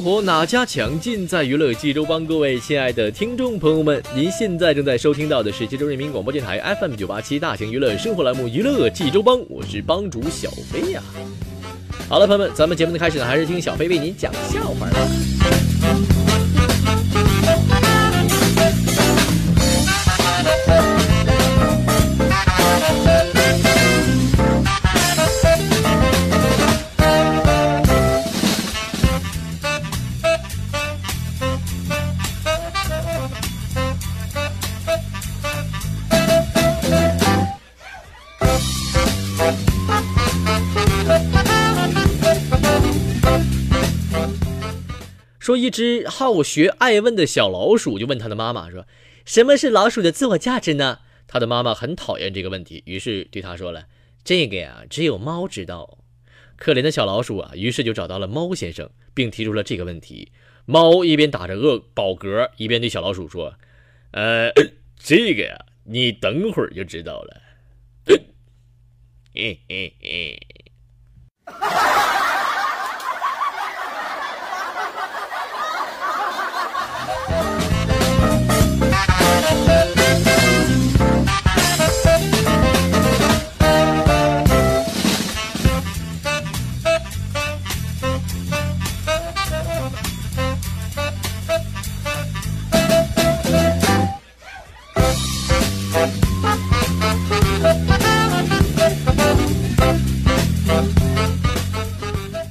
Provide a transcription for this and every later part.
活哪家强？尽在娱乐济州帮。各位亲爱的听众朋友们，您现在正在收听到的是济州人民广播电台 FM 九八七大型娱乐生活栏目《娱乐济州帮》，我是帮主小飞呀。好了，朋友们，咱们节目的开始呢，还是听小飞为您讲笑话吧。一只好学爱问的小老鼠就问他的妈妈说：“什么是老鼠的自我价值呢？”他的妈妈很讨厌这个问题，于是对他说了：“这个呀，只有猫知道。”可怜的小老鼠啊，于是就找到了猫先生，并提出了这个问题。猫一边打着饿饱嗝，一边对小老鼠说：“呃，这个呀，你等会儿就知道了。”。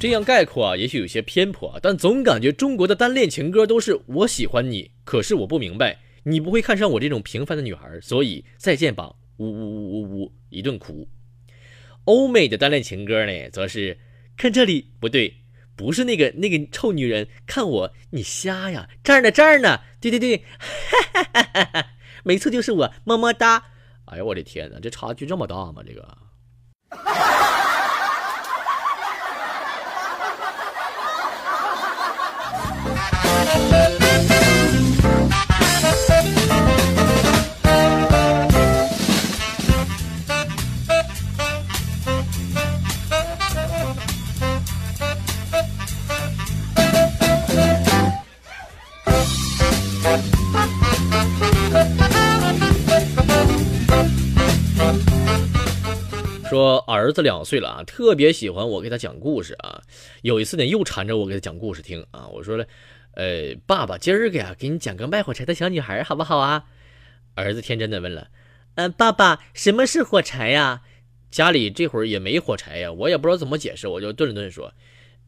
这样概括啊，也许有些偏颇，但总感觉中国的单恋情歌都是我喜欢你，可是我不明白，你不会看上我这种平凡的女孩，所以再见吧，呜呜呜呜呜，一顿哭。欧美的单恋情歌呢，则是看这里不对，不是那个那个臭女人，看我，你瞎呀，这儿呢这儿呢，对对对，哈 哈哈哈哈，没错就是我，么么哒。哎呀，我的天哪，这差距这么大吗？这个。儿子两岁了啊，特别喜欢我给他讲故事啊。有一次呢，又缠着我给他讲故事听啊。我说了，呃，爸爸今儿个呀，给你讲个卖火柴的小女孩，好不好啊？儿子天真的问了，嗯，爸爸，什么是火柴呀？家里这会儿也没火柴呀，我也不知道怎么解释，我就顿了顿说，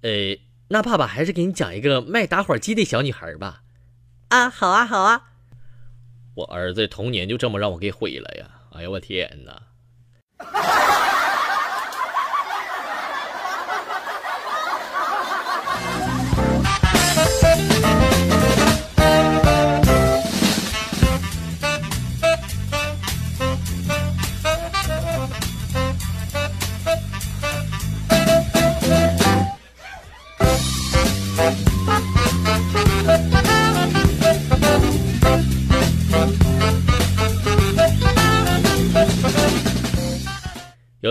呃，那爸爸还是给你讲一个卖打火机的小女孩吧。啊，好啊，好啊。我儿子童年就这么让我给毁了呀！哎呀，我天哪！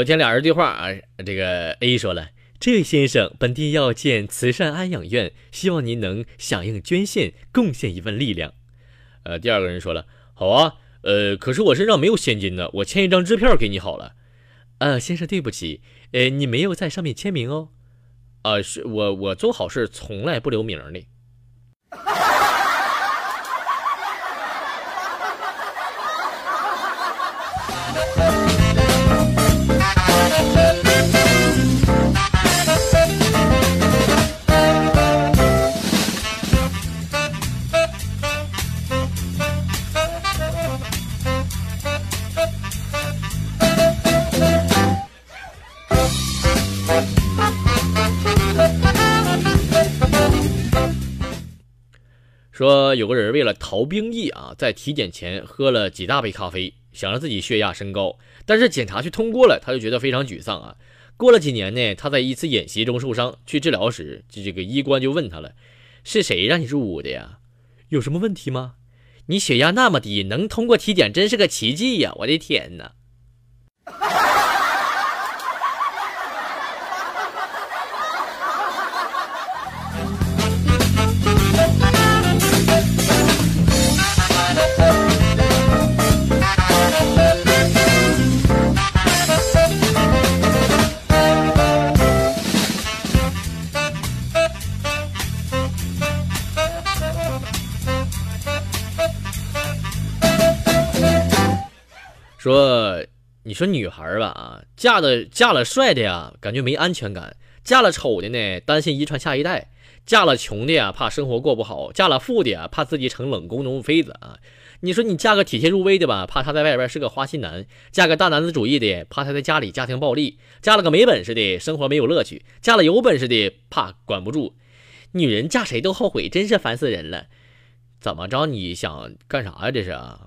有天俩人对话啊，这个 A 说了：“这位先生，本地要建慈善安养院，希望您能响应捐献，贡献一份力量。”呃，第二个人说了：“好啊，呃，可是我身上没有现金呢，我签一张支票给你好了。”呃，先生，对不起，呃，你没有在上面签名哦。啊，是我，我做好事从来不留名的。说有个人为了逃兵役啊，在体检前喝了几大杯咖啡，想让自己血压升高，但是检查却通过了，他就觉得非常沮丧啊。过了几年呢，他在一次演习中受伤，去治疗时，这这个医官就问他了：“是谁让你入伍的呀？有什么问题吗？你血压那么低，能通过体检真是个奇迹呀！我的天哪！”说，你说女孩吧啊，嫁的嫁了帅的呀，感觉没安全感；嫁了丑的呢，担心遗传下一代；嫁了穷的呀，怕生活过不好；嫁了富的呀，怕自己成冷宫中妃子啊。你说你嫁个体贴入微的吧，怕他在外边是个花心男；嫁个大男子主义的，怕他在家里家庭暴力；嫁了个没本事的，生活没有乐趣；嫁了有本事的，怕管不住。女人嫁谁都后悔，真是烦死人了。怎么着？你想干啥呀？这是啊？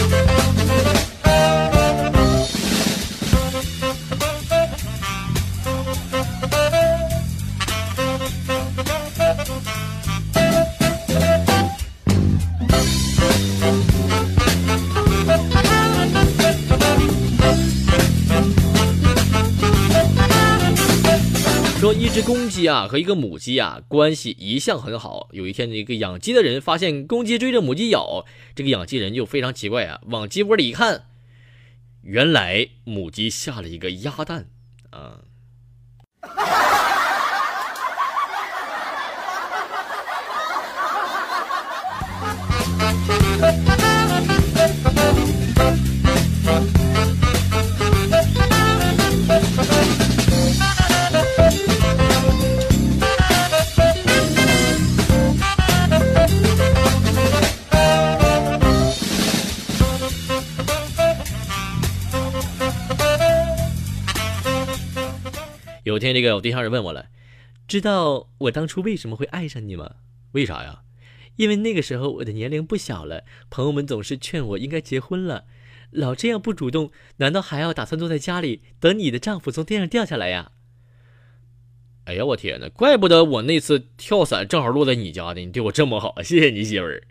一只公鸡啊和一个母鸡啊关系一向很好。有一天，一个养鸡的人发现公鸡追着母鸡咬，这个养鸡人就非常奇怪啊，往鸡窝里一看，原来母鸡下了一个鸭蛋啊。有天，这个我对象就问我了，知道我当初为什么会爱上你吗？为啥呀？因为那个时候我的年龄不小了，朋友们总是劝我应该结婚了，老这样不主动，难道还要打算坐在家里等你的丈夫从天上掉下来呀？哎呀，我天哪！怪不得我那次跳伞正好落在你家的，你对我这么好，谢谢你媳妇儿。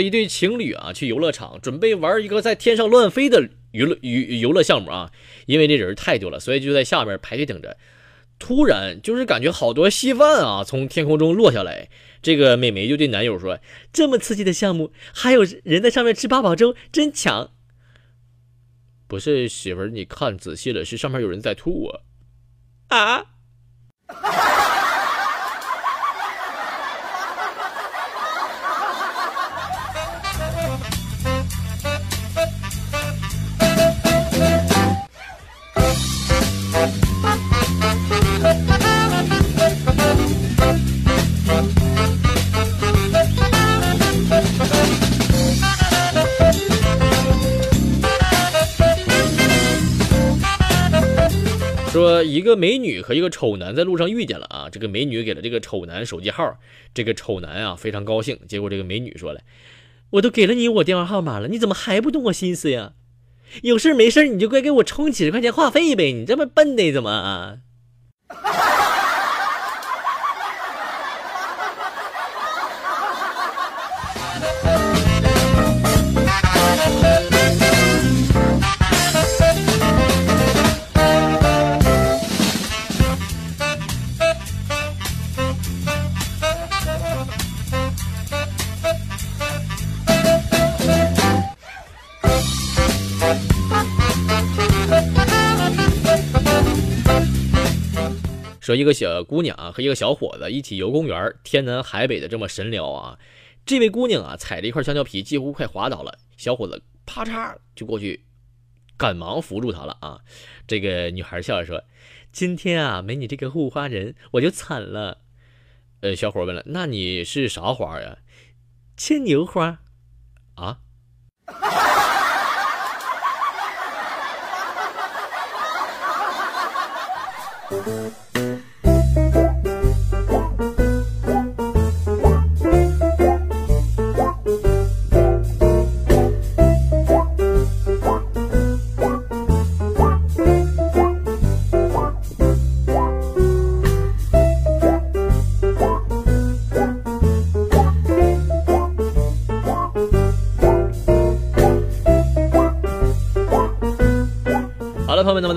一对情侣啊，去游乐场准备玩一个在天上乱飞的娱乐娱游乐项目啊，因为这人太多了，所以就在下面排队等着。突然就是感觉好多稀饭啊从天空中落下来，这个美眉就对男友说：“这么刺激的项目，还有人在上面吃八宝粥，真强。”不是媳妇儿，你看仔细了，是上面有人在吐啊。啊。说一个美女和一个丑男在路上遇见了啊，这个美女给了这个丑男手机号，这个丑男啊非常高兴。结果这个美女说了：“我都给了你我电话号码了，你怎么还不动我心思呀？有事没事你就该给我充几十块钱话费呗，你这么笨的怎么啊？”说一个小姑娘啊和一个小伙子一起游公园，天南海北的这么神聊啊。这位姑娘啊踩着一块香蕉皮，几乎快滑倒了。小伙子啪嚓就过去，赶忙扶住她了啊。这个女孩笑着说：“今天啊没你这个护花人，我就惨了。”呃，小伙问了：“那你是啥花呀？”“牵牛花。”啊。朋 友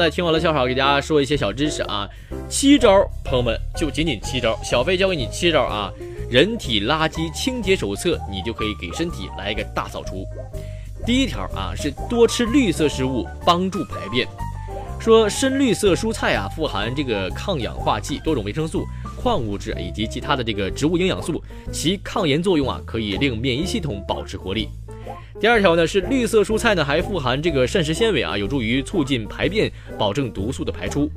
在听完了笑话，给大家说一些小知识啊。七招，朋友们就仅仅七招，小飞教给你七招啊。人体垃圾清洁手册，你就可以给身体来一个大扫除。第一条啊，是多吃绿色食物，帮助排便。说深绿色蔬菜啊，富含这个抗氧化剂、多种维生素、矿物质以及其他的这个植物营养素，其抗炎作用啊，可以令免疫系统保持活力。第二条呢是绿色蔬菜呢还富含这个膳食纤维啊，有助于促进排便，保证毒素的排出。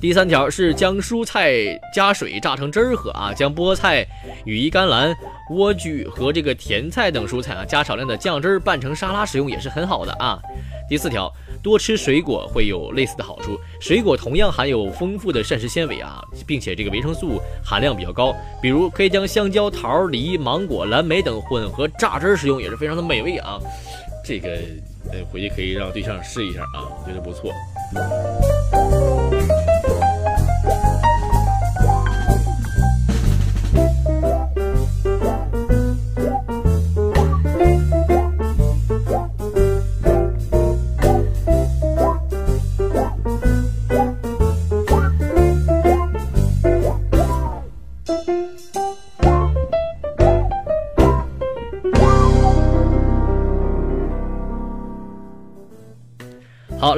第三条是将蔬菜加水榨成汁儿喝啊，将菠菜、羽衣甘蓝、莴苣和这个甜菜等蔬菜啊加少量的酱汁儿拌成沙拉食用也是很好的啊。第四条。多吃水果会有类似的好处，水果同样含有丰富的膳食纤维啊，并且这个维生素含量比较高。比如可以将香蕉、桃、梨、芒果、蓝莓等混合榨汁食用，也是非常的美味啊。这个呃，回去可以让对象试一下啊，我觉得不错。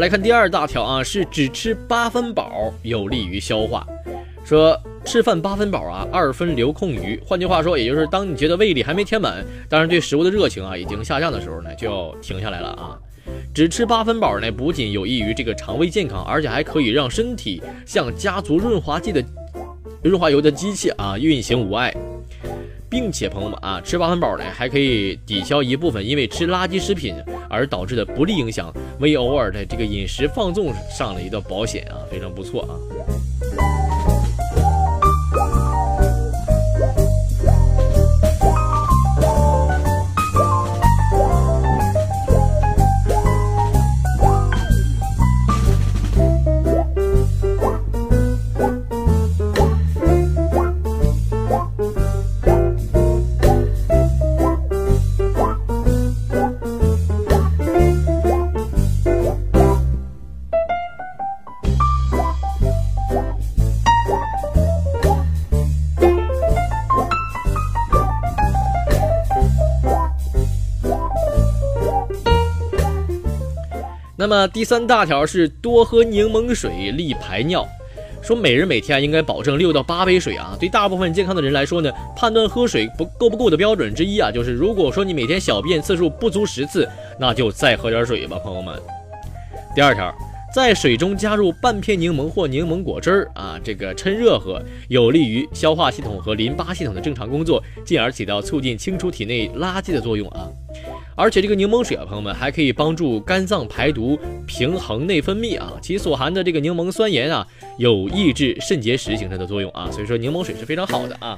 来看第二大条啊，是只吃八分饱有利于消化。说吃饭八分饱啊，二分留空余。换句话说，也就是当你觉得胃里还没填满，当然对食物的热情啊已经下降的时候呢，就要停下来了啊。只吃八分饱呢，不仅有益于这个肠胃健康，而且还可以让身体像加足润滑剂的润滑油的机器啊运行无碍。并且朋友们啊，吃八分饱呢，还可以抵消一部分因为吃垃圾食品而导致的不利影响，为偶尔的这个饮食放纵上了一道保险啊，非常不错啊。么第三大条是多喝柠檬水利排尿。说每人每天应该保证六到八杯水啊。对大部分健康的人来说呢，判断喝水不够不够的标准之一啊，就是如果说你每天小便次数不足十次，那就再喝点水吧，朋友们。第二条。在水中加入半片柠檬或柠檬果汁儿啊，这个趁热喝，有利于消化系统和淋巴系统的正常工作，进而起到促进清除体内垃圾的作用啊。而且这个柠檬水啊，朋友们还可以帮助肝脏排毒、平衡内分泌啊，其所含的这个柠檬酸盐啊，有抑制肾结石形成的作用啊。所以说柠檬水是非常好的啊。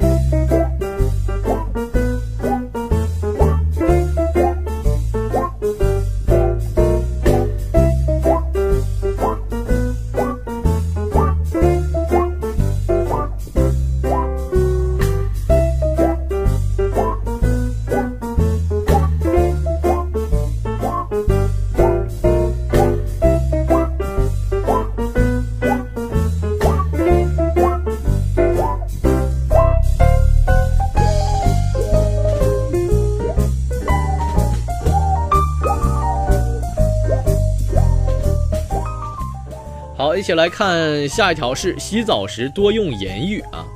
一起来看下一条是洗澡时多用盐浴啊。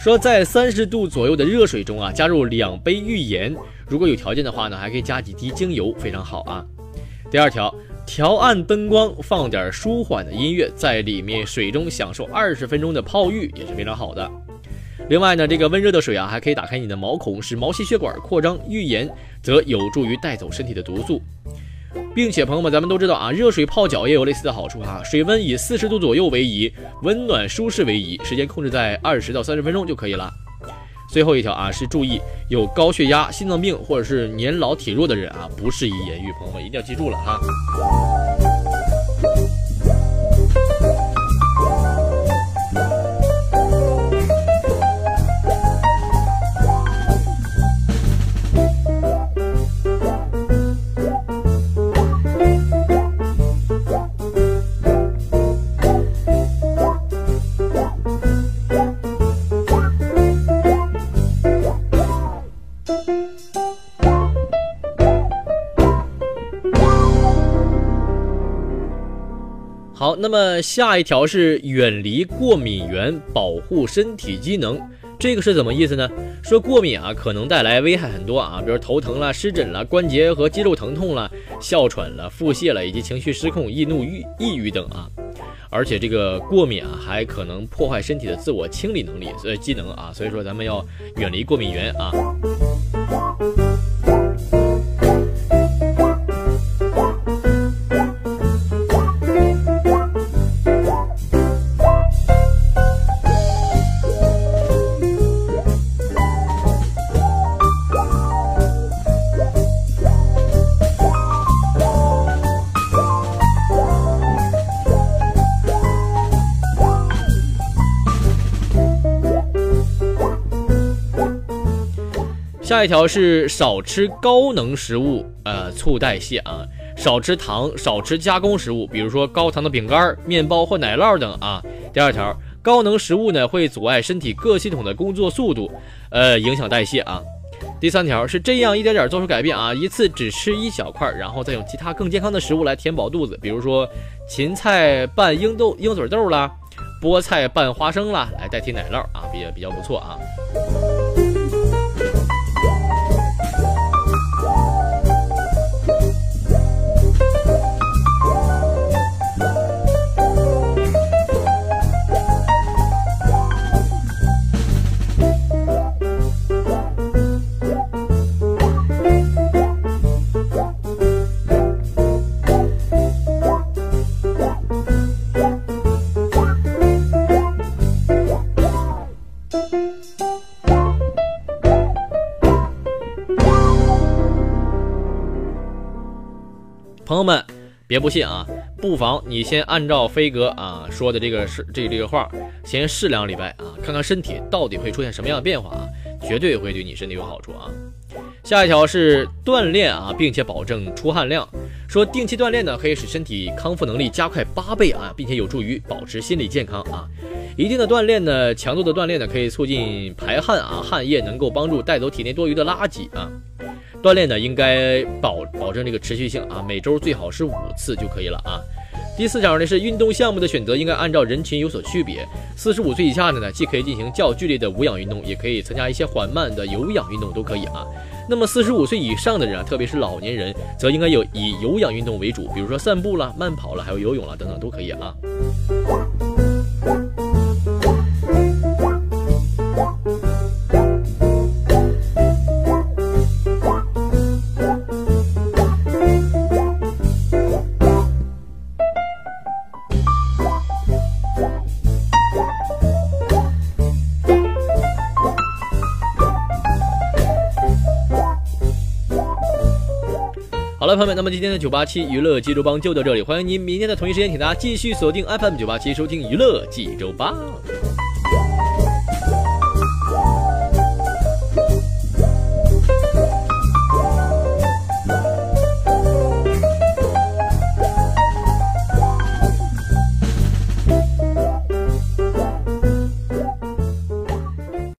说在三十度左右的热水中啊，加入两杯浴盐，如果有条件的话呢，还可以加几滴精油，非常好啊。第二条，调暗灯光，放点舒缓的音乐，在里面水中享受二十分钟的泡浴也是非常好的。另外呢，这个温热的水啊，还可以打开你的毛孔，使毛细血管扩张；浴盐则有助于带走身体的毒素。并且朋友们，咱们都知道啊，热水泡脚也有类似的好处啊。水温以四十度左右为宜，温暖舒适为宜，时间控制在二十到三十分钟就可以了。最后一条啊，是注意有高血压、心脏病或者是年老体弱的人啊，不适宜盐浴。朋友们一定要记住了哈。那么下一条是远离过敏源，保护身体机能，这个是怎么意思呢？说过敏啊，可能带来危害很多啊，比如头疼了、湿疹了、关节和肌肉疼痛了、哮喘了、腹泻了，以及情绪失控、易怒、郁抑郁等啊。而且这个过敏啊，还可能破坏身体的自我清理能力，所以机能啊，所以说咱们要远离过敏源啊。下一条是少吃高能食物，呃，促代谢啊，少吃糖，少吃加工食物，比如说高糖的饼干、面包或奶酪等啊。第二条，高能食物呢会阻碍身体各系统的工作速度，呃，影响代谢啊。第三条是这样一点点做出改变啊，一次只吃一小块，然后再用其他更健康的食物来填饱肚子，比如说芹菜拌鹰豆鹰嘴豆啦，菠菜拌花生啦，来代替奶酪啊，比比较不错啊。别不信啊，不妨你先按照飞哥啊说的这个是这这个话，先试两礼拜啊，看看身体到底会出现什么样的变化啊，绝对会对你身体有好处啊。下一条是锻炼啊，并且保证出汗量。说定期锻炼呢，可以使身体康复能力加快八倍啊，并且有助于保持心理健康啊。一定的锻炼呢，强度的锻炼呢，可以促进排汗啊，汗液能够帮助带走体内多余的垃圾啊。锻炼呢，应该保保证这个持续性啊，每周最好是五次就可以了啊。第四条呢是运动项目的选择应该按照人群有所区别。四十五岁以下的呢，既可以进行较剧烈的无氧运动，也可以参加一些缓慢的有氧运动，都可以啊。那么四十五岁以上的人啊，特别是老年人，则应该有以有氧运动为主，比如说散步啦、慢跑了，还有游泳了等等都可以啊。好了，朋友们，那么今天的九八七娱乐济州帮就到这里，欢迎您明天的同一时间，请大家继续锁定 FM 九八七收听娱乐济州帮。